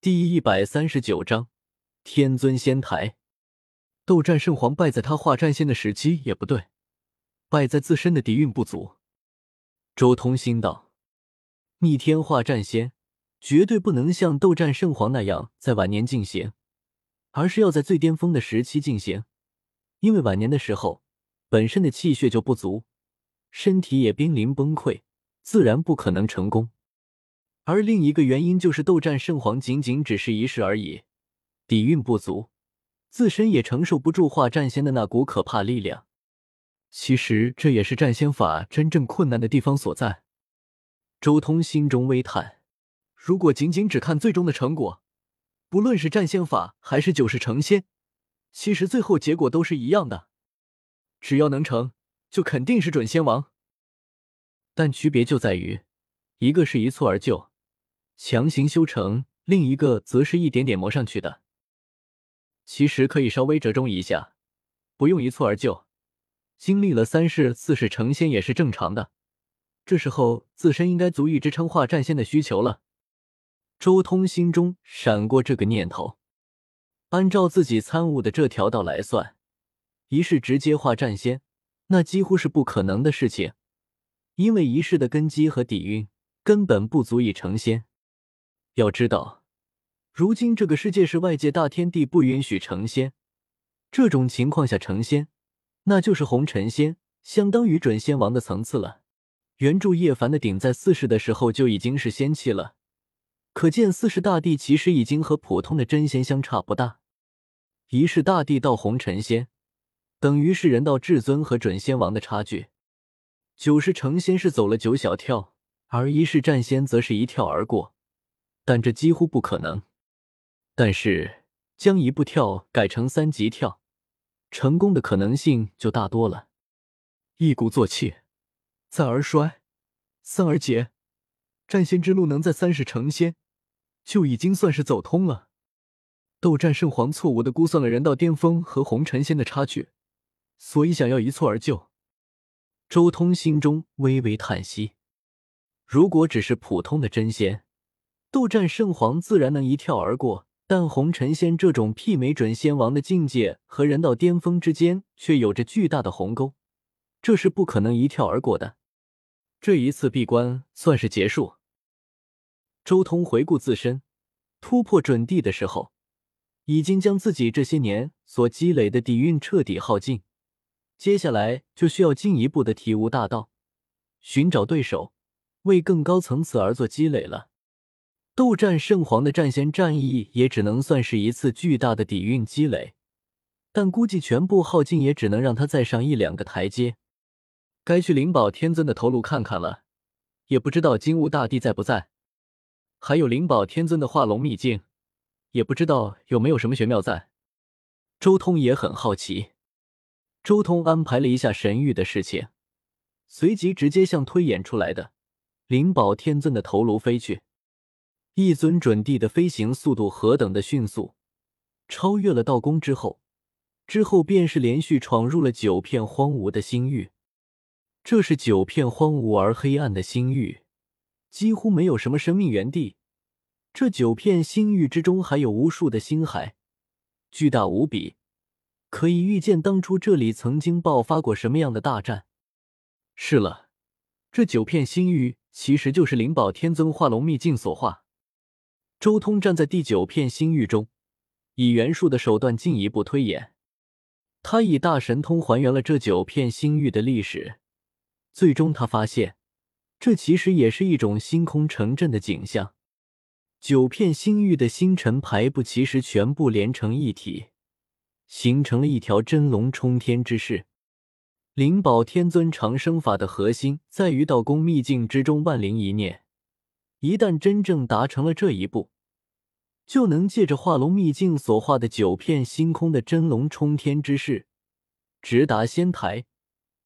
第一百三十九章天尊仙台。斗战圣皇败在他化战仙的时机也不对，败在自身的底蕴不足。周通心道：逆天化战仙绝对不能像斗战圣皇那样在晚年进行，而是要在最巅峰的时期进行，因为晚年的时候本身的气血就不足，身体也濒临崩溃，自然不可能成功。而另一个原因就是斗战圣皇仅仅只是一世而已，底蕴不足，自身也承受不住化战仙的那股可怕力量。其实这也是战仙法真正困难的地方所在。周通心中微叹：如果仅仅只看最终的成果，不论是战仙法还是九世成仙，其实最后结果都是一样的，只要能成就肯定是准仙王。但区别就在于，一个是一蹴而就。强行修成，另一个则是一点点磨上去的。其实可以稍微折中一下，不用一蹴而就，经历了三世、四世成仙也是正常的。这时候自身应该足以支撑化战仙的需求了。周通心中闪过这个念头，按照自己参悟的这条道来算，一世直接化战仙，那几乎是不可能的事情，因为一世的根基和底蕴根本不足以成仙。要知道，如今这个世界是外界大天地不允许成仙，这种情况下成仙，那就是红尘仙，相当于准仙王的层次了。原著叶凡的顶在四世的时候就已经是仙气了，可见四世大帝其实已经和普通的真仙相差不大。一世大帝到红尘仙，等于是人道至尊和准仙王的差距。九世成仙是走了九小跳，而一世战仙则是一跳而过。但这几乎不可能。但是将一步跳改成三级跳，成功的可能性就大多了。一鼓作气，再而衰，三而竭，战仙之路能在三世成仙，就已经算是走通了。斗战圣皇错误的估算了人道巅峰和红尘仙的差距，所以想要一蹴而就。周通心中微微叹息：如果只是普通的真仙。斗战圣皇自然能一跳而过，但红尘仙这种媲美准仙王的境界和人道巅峰之间却有着巨大的鸿沟，这是不可能一跳而过的。这一次闭关算是结束。周通回顾自身，突破准地的时候，已经将自己这些年所积累的底蕴彻底耗尽，接下来就需要进一步的体悟大道，寻找对手，为更高层次而做积累了。斗战圣皇的战仙战役也只能算是一次巨大的底蕴积累，但估计全部耗尽也只能让他再上一两个台阶。该去灵宝天尊的头颅看看了，也不知道金乌大帝在不在。还有灵宝天尊的化龙秘境，也不知道有没有什么玄妙在。周通也很好奇。周通安排了一下神域的事情，随即直接向推演出来的灵宝天尊的头颅飞去。一尊准帝的飞行速度何等的迅速，超越了道宫之后，之后便是连续闯入了九片荒芜的星域。这是九片荒芜而黑暗的星域，几乎没有什么生命原地。这九片星域之中还有无数的星海，巨大无比，可以预见当初这里曾经爆发过什么样的大战。是了，这九片星域其实就是灵宝天尊化龙秘境所化。周通站在第九片星域中，以元术的手段进一步推演。他以大神通还原了这九片星域的历史，最终他发现，这其实也是一种星空城镇的景象。九片星域的星辰排布其实全部连成一体，形成了一条真龙冲天之势。灵宝天尊长生法的核心在于道宫秘境之中万灵一念。一旦真正达成了这一步，就能借着化龙秘境所化的九片星空的真龙冲天之势，直达仙台，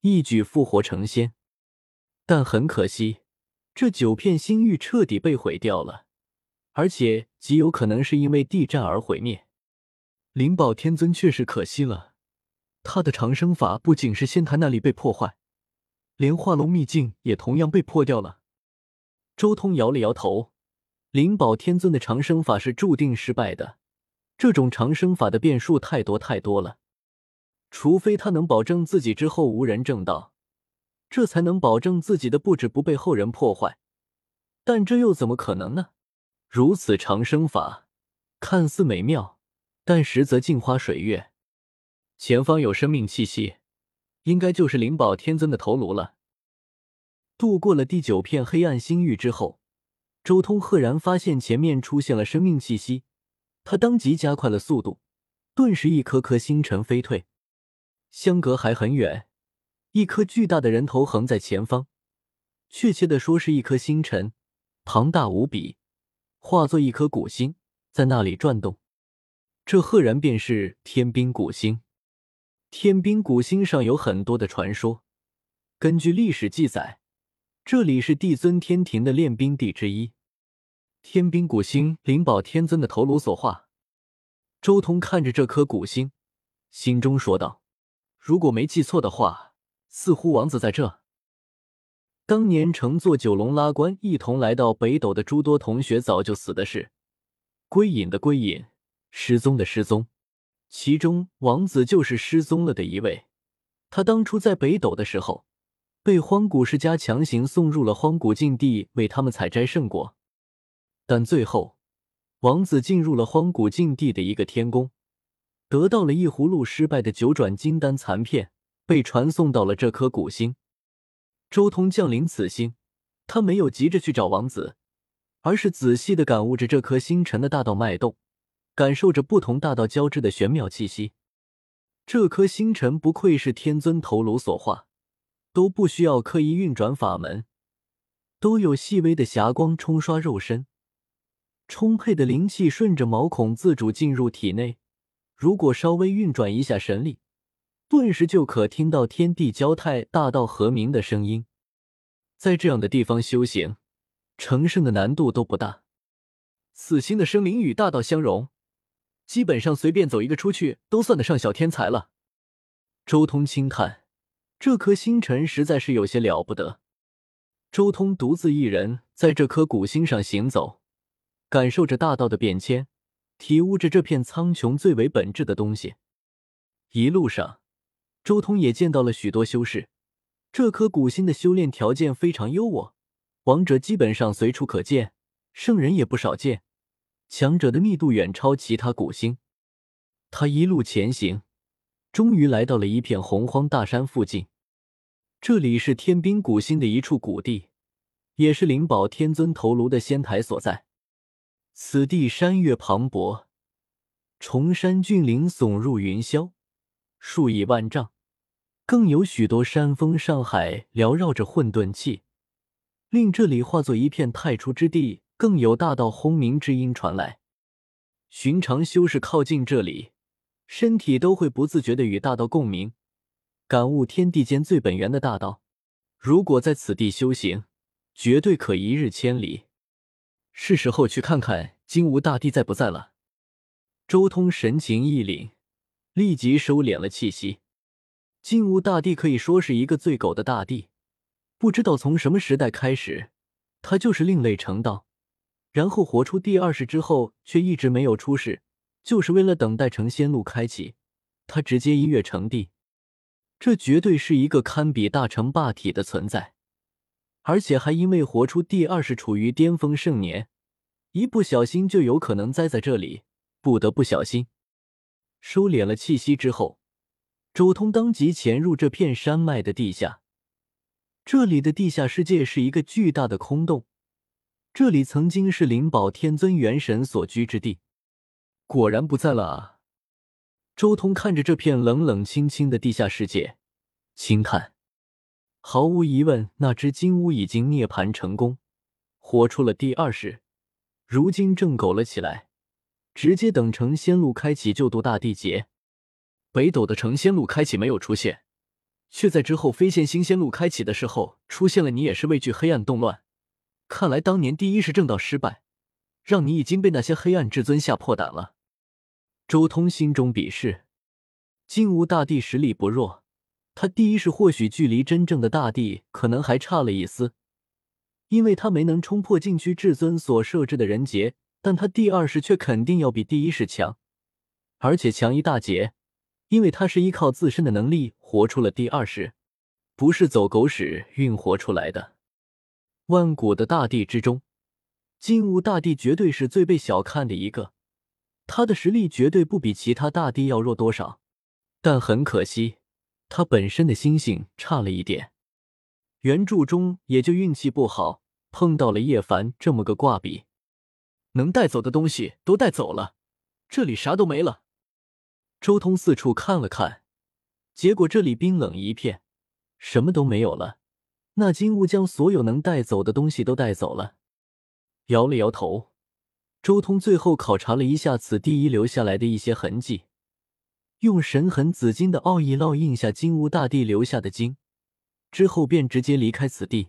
一举复活成仙。但很可惜，这九片星域彻底被毁掉了，而且极有可能是因为地战而毁灭。灵宝天尊确实可惜了，他的长生法不仅是仙台那里被破坏，连化龙秘境也同样被破掉了。周通摇了摇头，灵宝天尊的长生法是注定失败的。这种长生法的变数太多太多了，除非他能保证自己之后无人正道，这才能保证自己的布置不被后人破坏。但这又怎么可能呢？如此长生法看似美妙，但实则镜花水月。前方有生命气息，应该就是灵宝天尊的头颅了。度过了第九片黑暗星域之后，周通赫然发现前面出现了生命气息。他当即加快了速度，顿时一颗颗星辰飞退，相隔还很远，一颗巨大的人头横在前方，确切的说是一颗星辰，庞大无比，化作一颗古星在那里转动。这赫然便是天兵古星。天兵古星上有很多的传说，根据历史记载，这里是帝尊天庭的练兵地之一。天兵古星，灵宝天尊的头颅所化。周通看着这颗古星，心中说道：“如果没记错的话，似乎王子在这。当年乘坐九龙拉棺一同来到北斗的诸多同学，早就死的是，归隐的归隐，失踪的失踪。其中王子就是失踪了的一位。他当初在北斗的时候，被荒古世家强行送入了荒古禁地，为他们采摘圣果。”但最后，王子进入了荒古禁地的一个天宫，得到了一葫芦失败的九转金丹残片，被传送到了这颗古星。周通降临此星，他没有急着去找王子，而是仔细的感悟着这颗星辰的大道脉动，感受着不同大道交织的玄妙气息。这颗星辰不愧是天尊头颅所化，都不需要刻意运转法门，都有细微的霞光冲刷肉身。充沛的灵气顺着毛孔自主进入体内，如果稍微运转一下神力，顿时就可听到天地交泰、大道和鸣的声音。在这样的地方修行，成圣的难度都不大。此星的生灵与大道相融，基本上随便走一个出去都算得上小天才了。周通轻叹，这颗星辰实在是有些了不得。周通独自一人在这颗古星上行走。感受着大道的变迁，体悟着这片苍穹最为本质的东西。一路上，周通也见到了许多修士。这颗古星的修炼条件非常优渥，王者基本上随处可见，圣人也不少见，强者的密度远超其他古星。他一路前行，终于来到了一片洪荒大山附近。这里是天兵古星的一处古地，也是灵宝天尊头颅的仙台所在。此地山岳磅礴，崇山峻岭耸入云霄，数以万丈，更有许多山峰上海缭绕着混沌气，令这里化作一片太初之地。更有大道轰鸣之音传来。寻常修士靠近这里，身体都会不自觉的与大道共鸣，感悟天地间最本源的大道。如果在此地修行，绝对可一日千里。是时候去看看金吾大帝在不在了。周通神情一凛，立即收敛了气息。金吾大帝可以说是一个最狗的大帝，不知道从什么时代开始，他就是另类成道，然后活出第二世之后，却一直没有出世，就是为了等待成仙路开启，他直接一跃成帝。这绝对是一个堪比大成霸体的存在。而且还因为活出第二世处于巅峰盛年，一不小心就有可能栽在这里，不得不小心。收敛了气息之后，周通当即潜入这片山脉的地下。这里的地下世界是一个巨大的空洞，这里曾经是灵宝天尊元神所居之地，果然不在了啊！周通看着这片冷冷清清的地下世界，轻叹。毫无疑问，那只金乌已经涅槃成功，活出了第二世，如今正苟了起来，直接等成仙路开启就渡大地劫。北斗的成仙路开启没有出现，却在之后飞仙新仙路开启的时候出现了。你也是畏惧黑暗动乱，看来当年第一世正道失败，让你已经被那些黑暗至尊吓破胆了。周通心中鄙视，金乌大帝实力不弱。他第一是或许距离真正的大帝可能还差了一丝，因为他没能冲破禁区至尊所设置的人劫，但他第二式却肯定要比第一式强，而且强一大截，因为他是依靠自身的能力活出了第二式，不是走狗屎运活出来的。万古的大帝之中，金乌大帝绝对是最被小看的一个，他的实力绝对不比其他大帝要弱多少，但很可惜，他本身的心性差了一点。原著中也就运气不好，碰到了叶凡这么个挂笔，能带走的东西都带走了，这里啥都没了。周通四处看了看，结果这里冰冷一片，什么都没有了。那金乌将所有能带走的东西都带走了，摇了摇头。周通最后考察了一下此地遗留下来的一些痕迹，用神痕紫金的奥义烙印下金乌大帝留下的金。之后便直接离开此地。